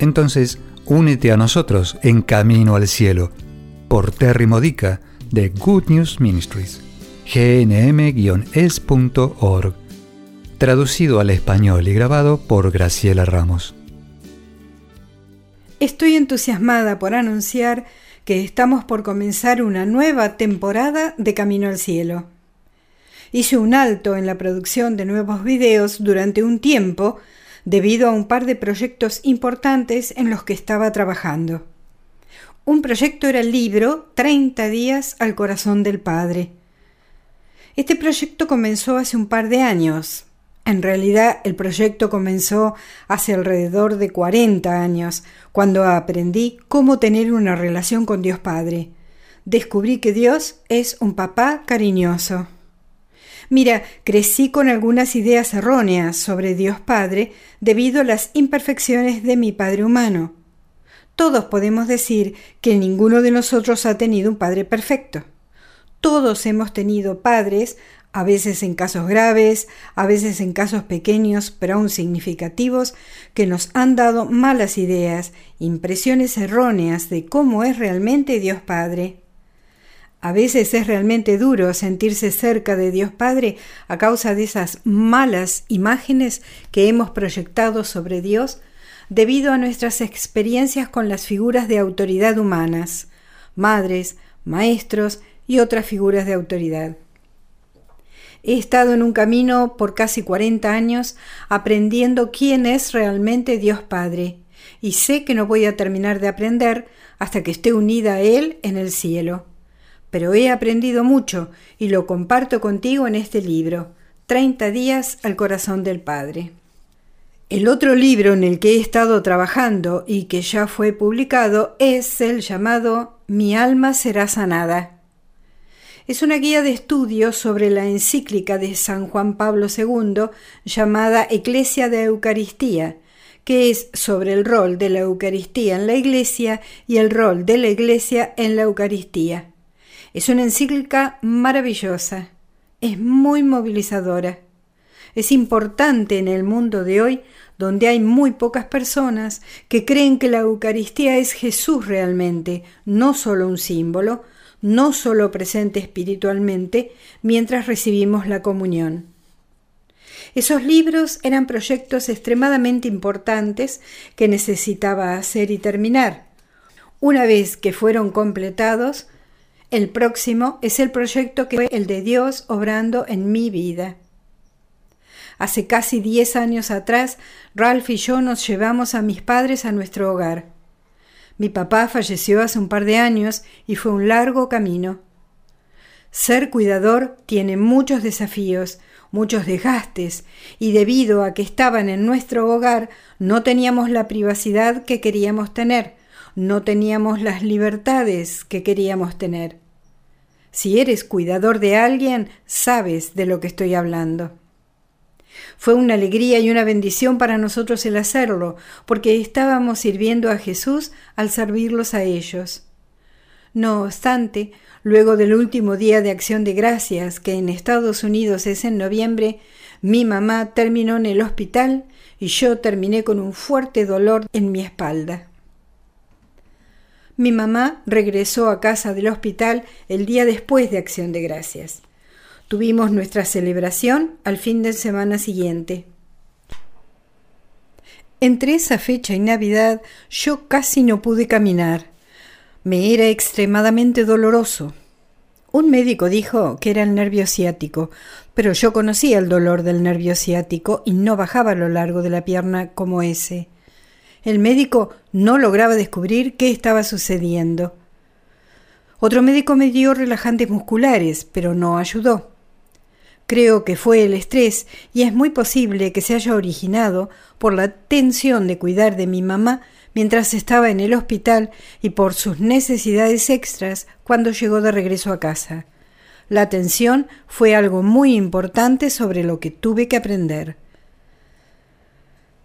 Entonces, únete a nosotros en Camino al Cielo por Terry Modica de Good News Ministries, gnm-es.org, traducido al español y grabado por Graciela Ramos. Estoy entusiasmada por anunciar que estamos por comenzar una nueva temporada de Camino al Cielo. Hice un alto en la producción de nuevos videos durante un tiempo debido a un par de proyectos importantes en los que estaba trabajando. Un proyecto era el libro 30 días al corazón del Padre. Este proyecto comenzó hace un par de años. En realidad el proyecto comenzó hace alrededor de 40 años, cuando aprendí cómo tener una relación con Dios Padre. Descubrí que Dios es un papá cariñoso. Mira, crecí con algunas ideas erróneas sobre Dios Padre debido a las imperfecciones de mi Padre humano. Todos podemos decir que ninguno de nosotros ha tenido un Padre perfecto. Todos hemos tenido padres, a veces en casos graves, a veces en casos pequeños, pero aún significativos, que nos han dado malas ideas, impresiones erróneas de cómo es realmente Dios Padre. A veces es realmente duro sentirse cerca de Dios Padre a causa de esas malas imágenes que hemos proyectado sobre Dios debido a nuestras experiencias con las figuras de autoridad humanas, madres, maestros y otras figuras de autoridad. He estado en un camino por casi 40 años aprendiendo quién es realmente Dios Padre, y sé que no voy a terminar de aprender hasta que esté unida a Él en el cielo pero he aprendido mucho y lo comparto contigo en este libro, 30 días al corazón del Padre. El otro libro en el que he estado trabajando y que ya fue publicado es el llamado Mi alma será sanada. Es una guía de estudio sobre la encíclica de San Juan Pablo II llamada Eclesia de Eucaristía, que es sobre el rol de la Eucaristía en la Iglesia y el rol de la Iglesia en la Eucaristía. Es una encíclica maravillosa, es muy movilizadora. Es importante en el mundo de hoy, donde hay muy pocas personas que creen que la Eucaristía es Jesús realmente, no solo un símbolo, no solo presente espiritualmente mientras recibimos la comunión. Esos libros eran proyectos extremadamente importantes que necesitaba hacer y terminar. Una vez que fueron completados, el próximo es el proyecto que fue el de Dios obrando en mi vida. Hace casi diez años atrás, Ralph y yo nos llevamos a mis padres a nuestro hogar. Mi papá falleció hace un par de años y fue un largo camino. Ser cuidador tiene muchos desafíos, muchos desgastes, y debido a que estaban en nuestro hogar, no teníamos la privacidad que queríamos tener, no teníamos las libertades que queríamos tener. Si eres cuidador de alguien, sabes de lo que estoy hablando. Fue una alegría y una bendición para nosotros el hacerlo, porque estábamos sirviendo a Jesús al servirlos a ellos. No obstante, luego del último día de acción de gracias, que en Estados Unidos es en noviembre, mi mamá terminó en el hospital y yo terminé con un fuerte dolor en mi espalda. Mi mamá regresó a casa del hospital el día después de Acción de Gracias. Tuvimos nuestra celebración al fin de semana siguiente. Entre esa fecha y Navidad yo casi no pude caminar. Me era extremadamente doloroso. Un médico dijo que era el nervio ciático, pero yo conocía el dolor del nervio ciático y no bajaba a lo largo de la pierna como ese. El médico no lograba descubrir qué estaba sucediendo. Otro médico me dio relajantes musculares, pero no ayudó. Creo que fue el estrés y es muy posible que se haya originado por la tensión de cuidar de mi mamá mientras estaba en el hospital y por sus necesidades extras cuando llegó de regreso a casa. La atención fue algo muy importante sobre lo que tuve que aprender.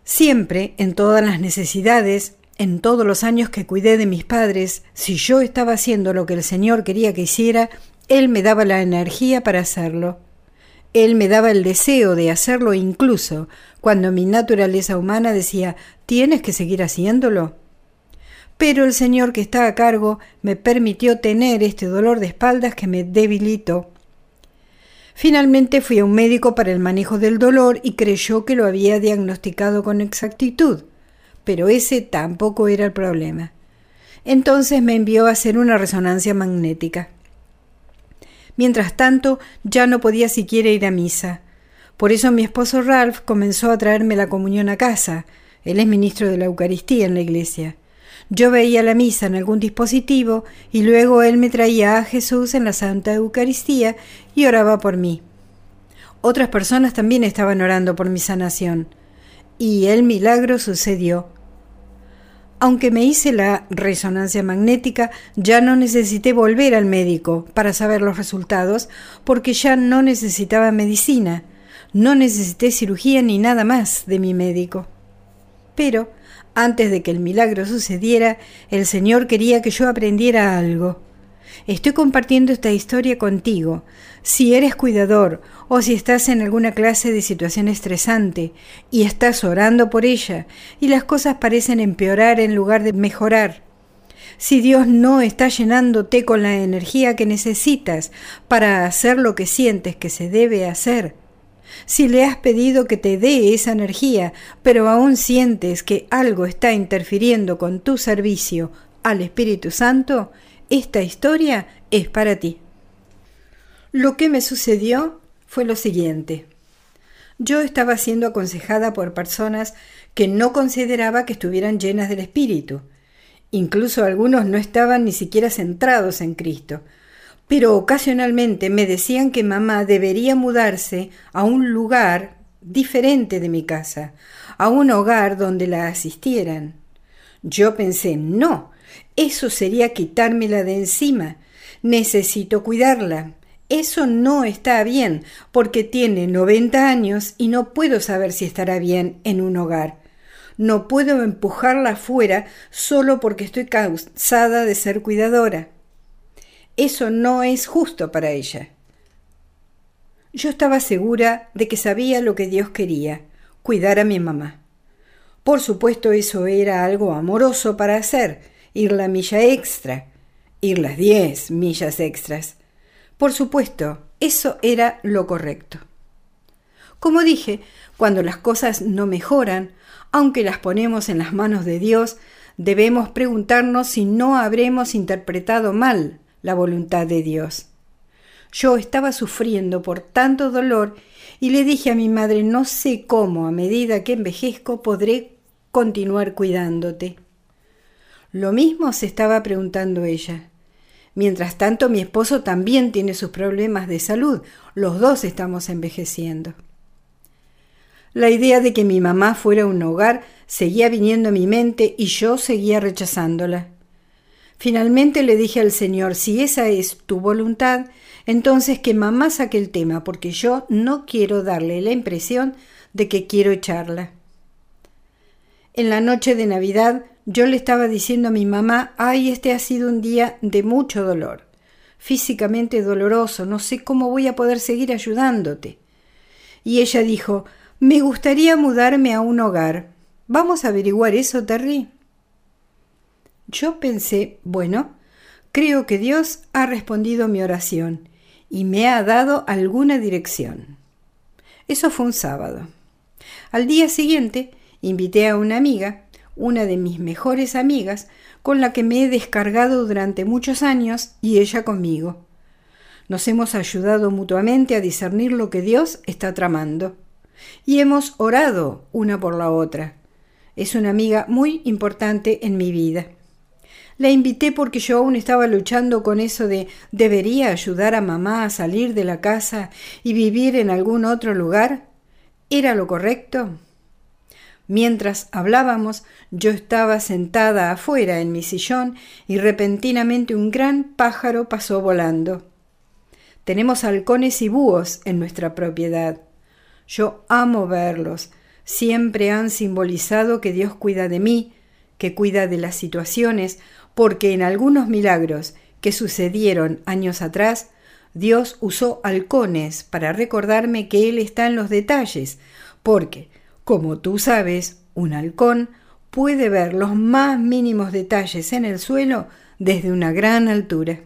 Siempre, en todas las necesidades, en todos los años que cuidé de mis padres, si yo estaba haciendo lo que el Señor quería que hiciera, Él me daba la energía para hacerlo. Él me daba el deseo de hacerlo incluso cuando mi naturaleza humana decía tienes que seguir haciéndolo. Pero el Señor que está a cargo me permitió tener este dolor de espaldas que me debilitó. Finalmente fui a un médico para el manejo del dolor y creyó que lo había diagnosticado con exactitud, pero ese tampoco era el problema. Entonces me envió a hacer una resonancia magnética. Mientras tanto, ya no podía siquiera ir a misa. Por eso mi esposo Ralph comenzó a traerme la comunión a casa. Él es ministro de la Eucaristía en la iglesia. Yo veía la misa en algún dispositivo y luego él me traía a Jesús en la Santa Eucaristía y oraba por mí. Otras personas también estaban orando por mi sanación. Y el milagro sucedió. Aunque me hice la resonancia magnética, ya no necesité volver al médico para saber los resultados, porque ya no necesitaba medicina, no necesité cirugía ni nada más de mi médico. Pero, antes de que el milagro sucediera, el Señor quería que yo aprendiera algo. Estoy compartiendo esta historia contigo. Si eres cuidador o si estás en alguna clase de situación estresante y estás orando por ella y las cosas parecen empeorar en lugar de mejorar. Si Dios no está llenándote con la energía que necesitas para hacer lo que sientes que se debe hacer, si le has pedido que te dé esa energía, pero aún sientes que algo está interfiriendo con tu servicio al Espíritu Santo, esta historia es para ti. Lo que me sucedió fue lo siguiente. Yo estaba siendo aconsejada por personas que no consideraba que estuvieran llenas del Espíritu. Incluso algunos no estaban ni siquiera centrados en Cristo. Pero ocasionalmente me decían que mamá debería mudarse a un lugar diferente de mi casa, a un hogar donde la asistieran. Yo pensé, no, eso sería quitármela de encima. Necesito cuidarla. Eso no está bien, porque tiene noventa años y no puedo saber si estará bien en un hogar. No puedo empujarla afuera solo porque estoy cansada de ser cuidadora. Eso no es justo para ella. Yo estaba segura de que sabía lo que Dios quería, cuidar a mi mamá. Por supuesto eso era algo amoroso para hacer, ir la milla extra, ir las diez millas extras. Por supuesto, eso era lo correcto. Como dije, cuando las cosas no mejoran, aunque las ponemos en las manos de Dios, debemos preguntarnos si no habremos interpretado mal la voluntad de Dios. Yo estaba sufriendo por tanto dolor y le dije a mi madre no sé cómo a medida que envejezco podré continuar cuidándote. Lo mismo se estaba preguntando ella. Mientras tanto, mi esposo también tiene sus problemas de salud. Los dos estamos envejeciendo. La idea de que mi mamá fuera un hogar seguía viniendo a mi mente y yo seguía rechazándola. Finalmente le dije al Señor, si esa es tu voluntad, entonces que mamá saque el tema, porque yo no quiero darle la impresión de que quiero echarla. En la noche de Navidad yo le estaba diciendo a mi mamá, ay, este ha sido un día de mucho dolor, físicamente doloroso, no sé cómo voy a poder seguir ayudándote. Y ella dijo, me gustaría mudarme a un hogar. ¿Vamos a averiguar eso, Terry? Yo pensé, bueno, creo que Dios ha respondido mi oración y me ha dado alguna dirección. Eso fue un sábado. Al día siguiente invité a una amiga una de mis mejores amigas, con la que me he descargado durante muchos años y ella conmigo. Nos hemos ayudado mutuamente a discernir lo que Dios está tramando. Y hemos orado una por la otra. Es una amiga muy importante en mi vida. La invité porque yo aún estaba luchando con eso de ¿debería ayudar a mamá a salir de la casa y vivir en algún otro lugar? ¿Era lo correcto? Mientras hablábamos, yo estaba sentada afuera en mi sillón y repentinamente un gran pájaro pasó volando. Tenemos halcones y búhos en nuestra propiedad. Yo amo verlos. Siempre han simbolizado que Dios cuida de mí, que cuida de las situaciones, porque en algunos milagros que sucedieron años atrás, Dios usó halcones para recordarme que Él está en los detalles, porque como tú sabes, un halcón puede ver los más mínimos detalles en el suelo desde una gran altura.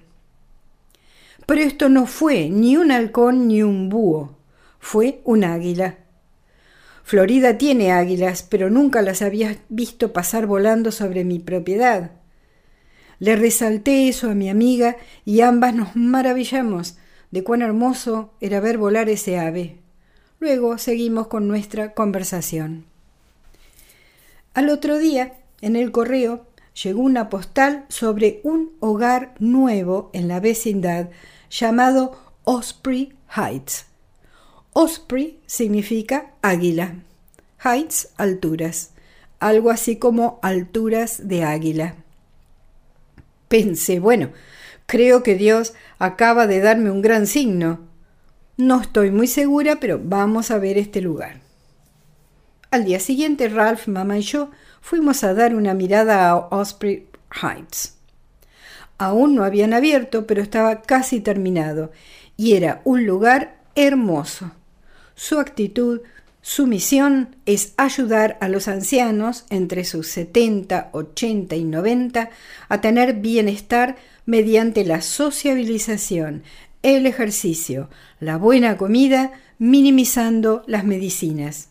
Pero esto no fue ni un halcón ni un búho, fue un águila. Florida tiene águilas, pero nunca las había visto pasar volando sobre mi propiedad. Le resalté eso a mi amiga y ambas nos maravillamos de cuán hermoso era ver volar ese ave. Luego seguimos con nuestra conversación. Al otro día, en el correo, llegó una postal sobre un hogar nuevo en la vecindad llamado Osprey Heights. Osprey significa águila. Heights, alturas. Algo así como alturas de águila. Pensé, bueno, creo que Dios acaba de darme un gran signo. No estoy muy segura, pero vamos a ver este lugar. Al día siguiente, Ralph, mamá y yo fuimos a dar una mirada a Osprey Heights. Aún no habían abierto, pero estaba casi terminado, y era un lugar hermoso. Su actitud, su misión es ayudar a los ancianos entre sus 70, 80 y 90 a tener bienestar mediante la sociabilización, el ejercicio, la buena comida, minimizando las medicinas.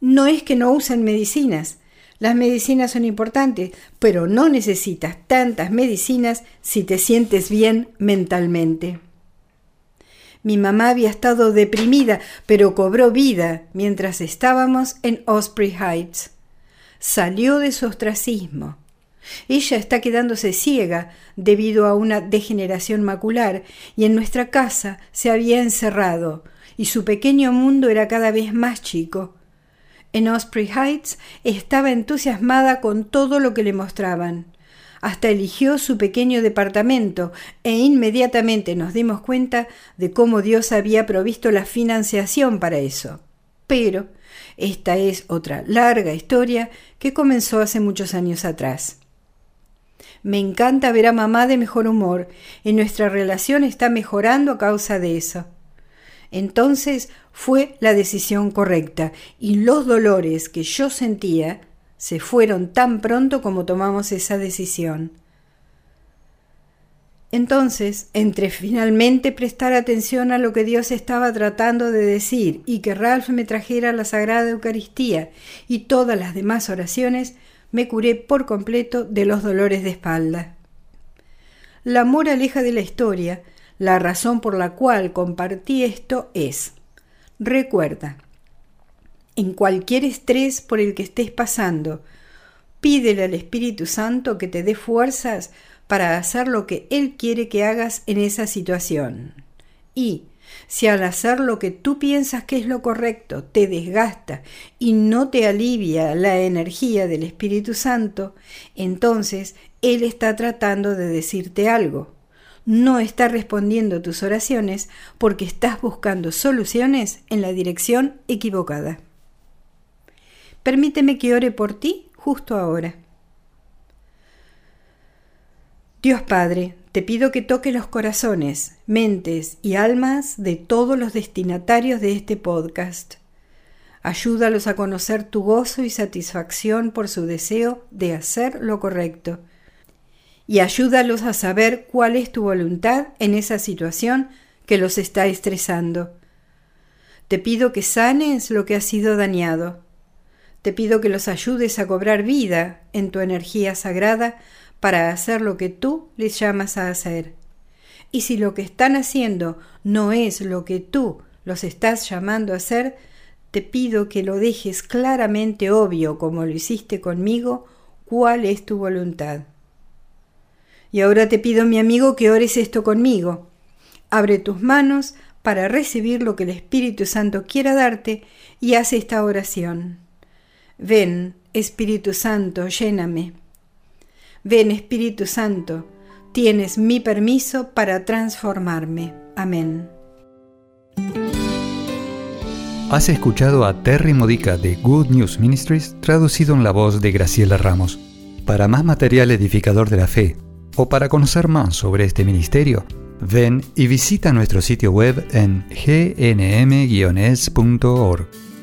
No es que no usen medicinas, las medicinas son importantes, pero no necesitas tantas medicinas si te sientes bien mentalmente. Mi mamá había estado deprimida, pero cobró vida mientras estábamos en Osprey Heights. Salió de su ostracismo. Ella está quedándose ciega debido a una degeneración macular y en nuestra casa se había encerrado y su pequeño mundo era cada vez más chico. En Osprey Heights estaba entusiasmada con todo lo que le mostraban. Hasta eligió su pequeño departamento e inmediatamente nos dimos cuenta de cómo Dios había provisto la financiación para eso. Pero esta es otra larga historia que comenzó hace muchos años atrás. Me encanta ver a mamá de mejor humor y nuestra relación está mejorando a causa de eso. Entonces fue la decisión correcta y los dolores que yo sentía se fueron tan pronto como tomamos esa decisión. Entonces, entre finalmente prestar atención a lo que Dios estaba tratando de decir y que Ralph me trajera la Sagrada Eucaristía y todas las demás oraciones, me curé por completo de los dolores de espalda. La moraleja de la historia, la razón por la cual compartí esto es, recuerda, en cualquier estrés por el que estés pasando, pídele al Espíritu Santo que te dé fuerzas para hacer lo que Él quiere que hagas en esa situación. Y, si al hacer lo que tú piensas que es lo correcto te desgasta y no te alivia la energía del Espíritu Santo, entonces Él está tratando de decirte algo. No está respondiendo tus oraciones porque estás buscando soluciones en la dirección equivocada. Permíteme que ore por ti justo ahora. Dios Padre, te pido que toque los corazones, mentes y almas de todos los destinatarios de este podcast. Ayúdalos a conocer tu gozo y satisfacción por su deseo de hacer lo correcto. Y ayúdalos a saber cuál es tu voluntad en esa situación que los está estresando. Te pido que sanes lo que ha sido dañado. Te pido que los ayudes a cobrar vida en tu energía sagrada para hacer lo que tú les llamas a hacer. Y si lo que están haciendo no es lo que tú los estás llamando a hacer, te pido que lo dejes claramente obvio, como lo hiciste conmigo, cuál es tu voluntad. Y ahora te pido, mi amigo, que ores esto conmigo. Abre tus manos para recibir lo que el Espíritu Santo quiera darte y haz esta oración. Ven, Espíritu Santo, lléname. Ven, Espíritu Santo, tienes mi permiso para transformarme. Amén. Has escuchado a Terry Modica de Good News Ministries traducido en la voz de Graciela Ramos. Para más material edificador de la fe o para conocer más sobre este ministerio, ven y visita nuestro sitio web en gnm-es.org.